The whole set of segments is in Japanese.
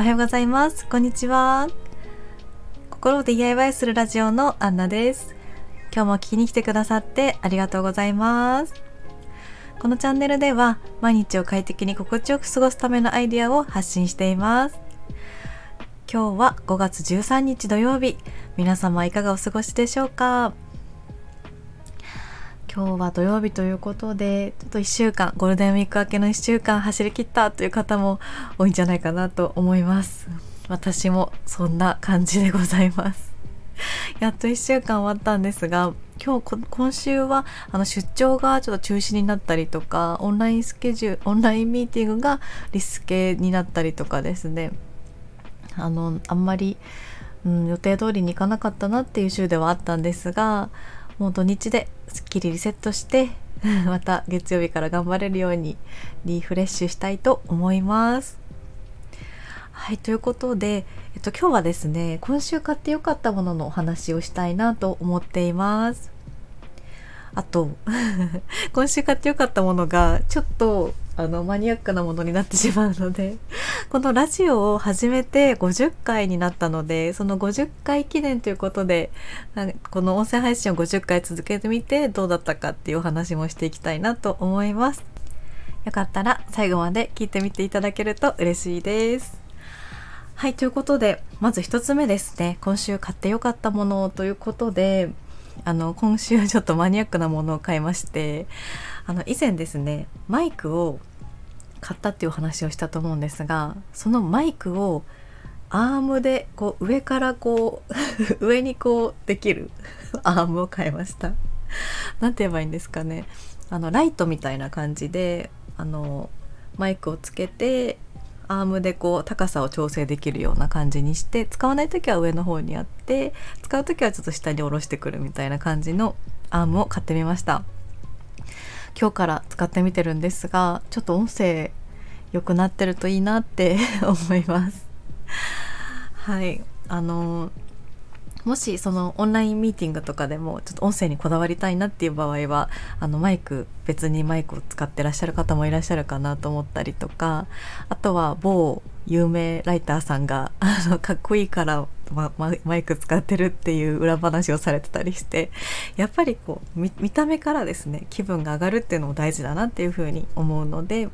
おはようございます。こんにちは。心を DIY するラジオのアンナです。今日も聞きに来てくださってありがとうございます。このチャンネルでは毎日を快適に心地よく過ごすためのアイデアを発信しています。今日は5月13日土曜日。皆様いかがお過ごしでしょうか？今日は土曜日ということでちょっと1週間ゴールデンウィーク明けの1週間走り切ったという方も多いんじゃないかなと思います。私もそんな感じでございます。やっと1週間終わったんですが今日今週はあの出張がちょっと中止になったりとかオンラインスケジュールオンラインミーティングがリスケになったりとかですね。あのあんまり、うん、予定通りに行かなかったなっていう週ではあったんですがもう土日ですっきりリセットして また月曜日から頑張れるようにリフレッシュしたいと思います。はい、ということで、えっと、今日はですね、今週買ってよかったもののお話をしたいなと思っています。あと、今週買ってよかったものが、ちょっとあのマニアックなものになってしまうので このラジオを始めて50回になったのでその50回記念ということでこの音声配信を50回続けてみてどうだったかっていうお話もしていきたいなと思います。よかったら最後まで聞いてみていただけると嬉しいです。はいということでまず1つ目ですね。今週買ってよかったものということであの今週ちょっとマニアックなものを買いましてあの以前ですねマイクを買ったっていうお話をしたと思うんですがそのマイクをアームでこう上からこう 上にこうできる アームを買いました。何て言えばいいんですかね。あのライトみたいな感じであのマイクをつけてアームでこう高さを調整できるような感じにして使わない時は上の方にあって使う時はちょっと下に下ろしてくるみたいな感じのアームを買ってみました。今日から使ってみてるんですがちょっと音声良くなってるといいなって 思います。はい。あのもしそのオンラインミーティングとかでもちょっと音声にこだわりたいなっていう場合はあのマイク別にマイクを使ってらっしゃる方もいらっしゃるかなと思ったりとかあとは某有名ライターさんがあのかっこいいからま、マイク使ってるっていう裏話をされてたりしてやっぱりこう見た目からですね気分が上がるっていうのも大事だなっていうふうに思うので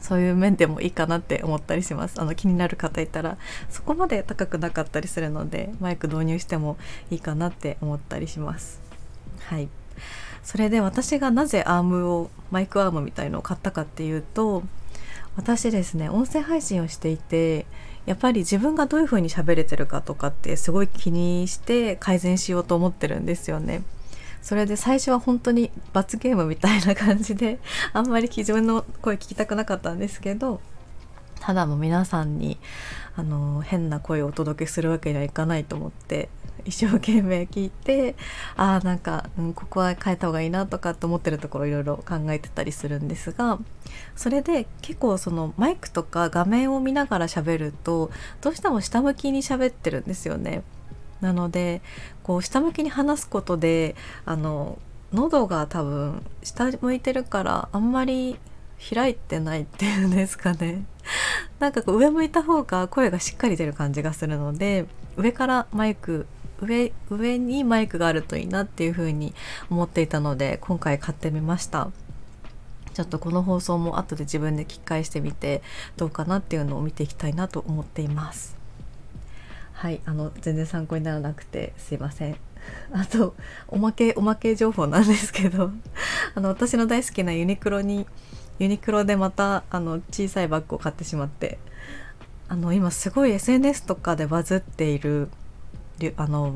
そういう面でもいいかなって思ったりします。あの気になる方いたらそこまで高くなかったりするのでマイク導入してもいいかなって思ったりします。はい。それで私がなぜアームをマイクアームみたいのを買ったかっていうと私ですね音声配信をしていてやっぱり自分がどういうふうに喋れてるかとかってすごい気にして改善しようと思ってるんですよね。それで最初は本当に罰ゲームみたいな感じで あんまり自分の声聞きたくなかったんですけどただもう皆さんにあの変な声をお届けするわけにはいかないと思って一生懸命聞いてああなんか、うん、ここは変えた方がいいなとかと思ってるところいろいろ考えてたりするんですがそれで結構そのマイクとか画面を見ながら喋るとどうしても下向きに喋ってるんですよね。なのでこう下向きに話すことであの喉が多分下向いてるからあんまり開いてないっていうんですかねなんかこう上向いた方が声がしっかり出る感じがするので上からマイク上上にマイクがあるといいなっていう風に思っていたので今回買ってみました。ちょっとこの放送も後で自分で聞き返してみてどうかなっていうのを見ていきたいなと思っています。はいあの全然参考にならなくてすいません。あとおまけおまけ情報なんですけど あの私の大好きなユニクロにユニクロでまたあの小さいバッグを買ってしまってあの今すごい SNS とかでバズっているあの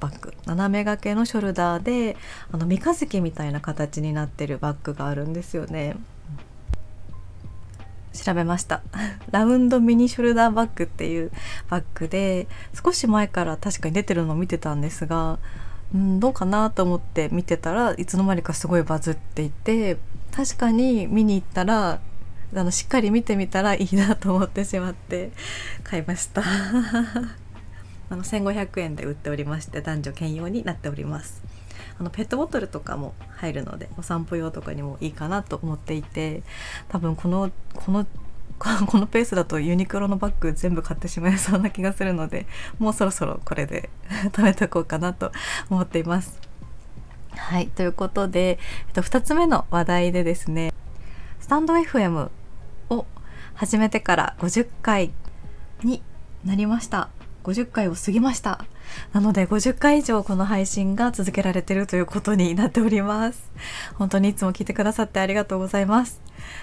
バッグ。斜め掛けのショルダーであの三日月みたいな形になってるバッグがあるんですよね。調べました。ラウンドミニショルダーバッグっていうバッグで少し前から確かに出てるのを見てたんですがうんどうかなと思って見てたらいつの間にかすごいバズっていて確かに見に行ったらあのしっかり見てみたらいいなと思ってしまって買いました。あの1500円で売っておりまして男女兼用になっておりますあのペットボトルとかも入るのでお散歩用とかにもいいかなと思っていて多分このこの このペースだとユニクロのバッグ全部買ってしまいそうな気がするのでもうそろそろこれで 食べておこうかなと思っています。はいということで、えっと、2つ目の話題でですねスタンド FM を始めてから50回になりました50回を過ぎました。なので50回以上この配信が続けられてるということになっております。本当にいつも聞いてくださってありがとうございます。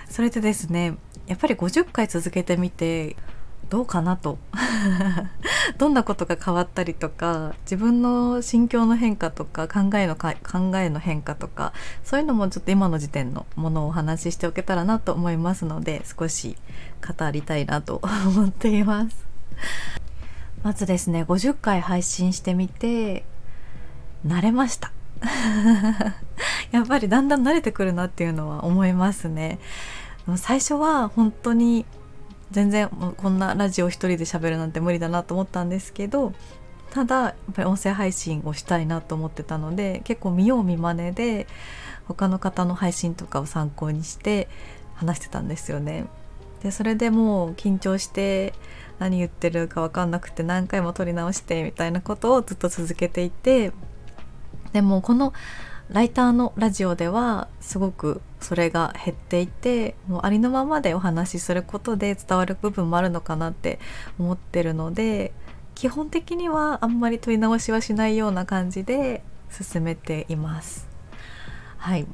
それでですねやっぱり50回続けてみてどうかなと。どんなことが変わったりとか自分の心境の変化とか考えのか考えの変化とかそういうのもちょっと今の時点のものをお話ししておけたらなと思いますので少し語りたいなと思っています。まずですね50回配信してみて慣れました やっぱりだんだん慣れてくるなっていうのは思いますね最初は本当に全然こんなラジオ一人で喋るなんて無理だなと思ったんですけどただやっぱり音声配信をしたいなと思ってたので結構見よう見まねで他の方の配信とかを参考にして話してたんですよね。でそれでもう緊張して何言ってるか分かんなくて何回も撮り直してみたいなことをずっと続けていてでもこのライターのラジオではすごくそれが減っていてもうありのままでお話しすることで伝わる部分もあるのかなって思ってるので基本的にはあんまり録り直しはしないような感じで進めています。はい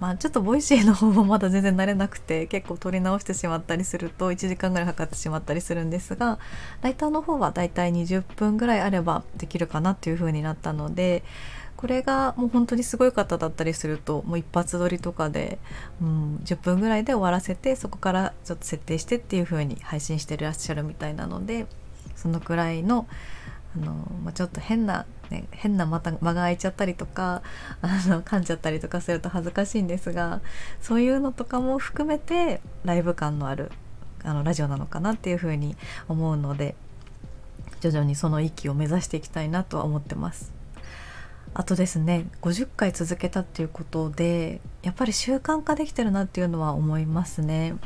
まあちょっと Voicy の方もまだ全然慣れなくて結構録り直してしまったりすると1時間ぐらいかかってしまったりするんですがライターの方はだいたい20分ぐらいあればできるかなっていう風になったのでこれがもう本当にすごい方だったりするともう一発撮りとかで、うん、10分ぐらいで終わらせてそこからちょっと設定してっていう風に配信してらっしゃるみたいなのでそのくらいのあの、まあ、ちょっと変な、ね、変なまた間が空いちゃったりとかあの噛んじゃったりとかすると恥ずかしいんですがそういうのとかも含めてライブ感のあるあのラジオなのかなっていう風に思うので徐々にその域を目指していきたいなとは思ってます。あとですね50回続けたっていうことでやっぱり習慣化できてるなっていうのは思いますね。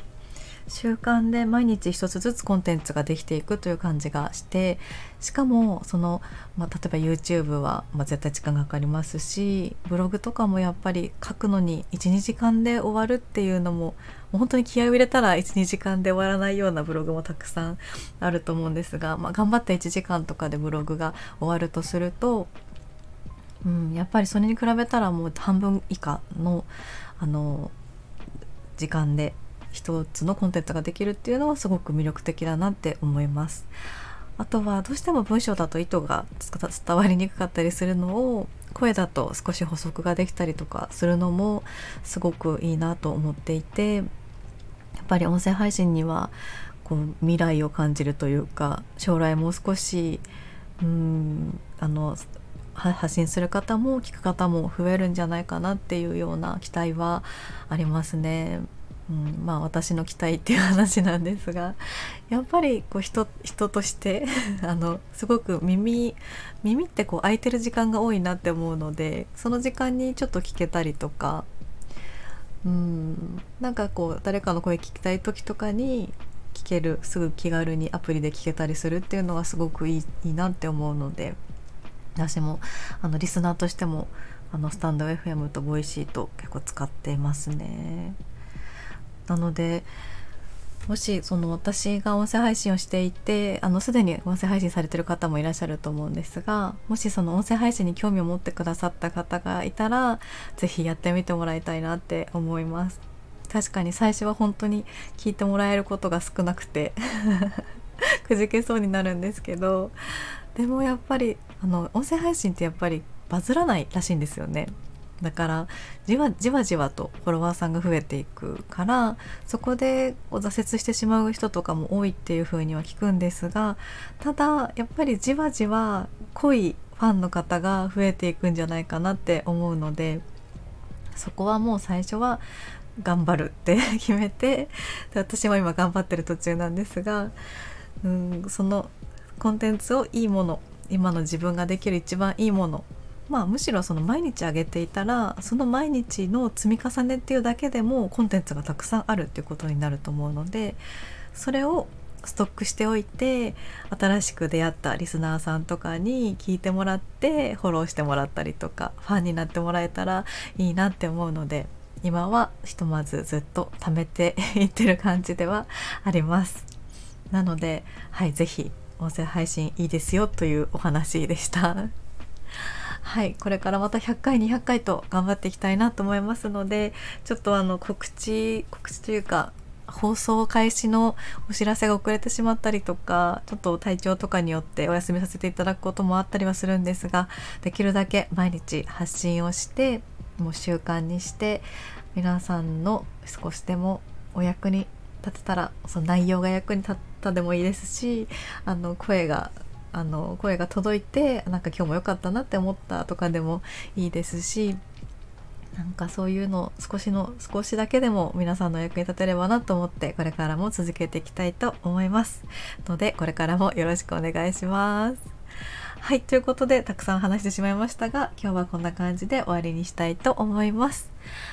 習慣で毎日一つずつコンテンツができていくという感じがしてしかもその、まあ、例えば YouTube は、まあ、絶対時間がかかりますしブログとかもやっぱり書くのに12時間で終わるっていうのももう本当に気合を入れたら12時間で終わらないようなブログもたくさんあると思うんですが、まあ、頑張って1時間とかでブログが終わるとするとうん、やっぱりそれに比べたらもう半分以下のあの時間で一つのコンテンツができるっていうのはすごく魅力的だなって思います。あとはどうしても文章だと意図が伝わりにくかったりするのを声だと少し補足ができたりとかするのもすごくいいなと思っていてやっぱり音声配信にはこう未来を感じるというか将来もう少しうんあの発信する方も聞く方も増えるんじゃないかなっていうような期待はありますね。うん、まあ私の期待っていう話なんですがやっぱりこう人人として あのすごく耳耳ってこう空いてる時間が多いなって思うのでその時間にちょっと聞けたりとかうんなんかこう誰かの声聞きたい時とかに聞けるすぐ気軽にアプリで聞けたりするっていうのはすごくいいいいなって思うので。私もあのリスナーとしてもあのスタンド FM とボイシーと結構使っていますね。なのでもしその私が音声配信をしていてあのすでに音声配信されてる方もいらっしゃると思うんですがもしその音声配信に興味を持ってくださった方がいたら是非やってみてもらいたいなって思います。確かに最初は本当に聞いてもらえることが少なくて くじけそうになるんですけどでもやっぱりあの音声配信ってやっぱりバズらないらしいんですよねだからじわじわじわとフォロワーさんが増えていくからそこで挫折してしまう人とかも多いっていう風には聞くんですがただやっぱりじわじわ濃いファンの方が増えていくんじゃないかなって思うのでそこはもう最初は頑張るって決めて私も今頑張ってる途中なんですがうんそのコンテンツをいいもの今の自分ができる一番いいものまあむしろその毎日あげていたらその毎日の積み重ねっていうだけでもコンテンツがたくさんあるっていうことになると思うのでそれをストックしておいて新しく出会ったリスナーさんとかに聞いてもらってフォローしてもらったりとかファンになってもらえたらいいなって思うので今はひとまずずっと貯めていってる感じではあります。なのではい是非音声配信いいですよというお話でした。はいこれからまた100回200回と頑張っていきたいなと思いますのでちょっとあの告知告知というか放送開始のお知らせが遅れてしまったりとかちょっと体調とかによってお休みさせていただくこともあったりはするんですができるだけ毎日発信をしてもう習慣にして皆さんの少しでもお役に立てたらその内容が役に立ったでもいいですしあの声があの声が届いてなんか今日も良かったなって思ったとかでもいいですしなんかそういうの少しの少しだけでも皆さんの役に立てればなと思ってこれからも続けていきたいと思います。のでこれからもよろしくお願いします。はいということでたくさん話してしまいましたが今日はこんな感じで終わりにしたいと思います。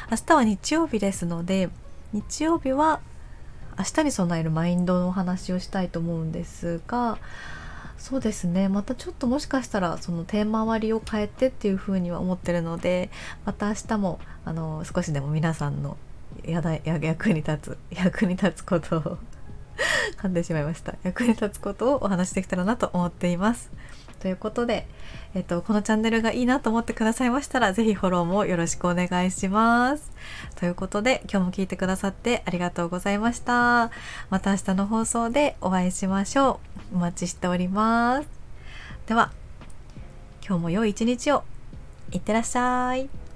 明日は日曜日ですので日曜日は明日に備えるマインドのお話をしたいと思うんですがそうですね。またちょっともしかしたらそのテーマ割りを変えてっていうふうには思ってるのでまた明日もあの少しでも皆さんのやだや 役に立つ 役に立つことを噛んでしまいました役に立つことをお話しできたらなと思っています。ということで、えっと、このチャンネルがいいなと思ってくださいましたら、ぜひフォローもよろしくお願いします。ということで、今日も聞いてくださってありがとうございました。また明日の放送でお会いしましょう。お待ちしております。では、今日も良い一日を。いってらっしゃい。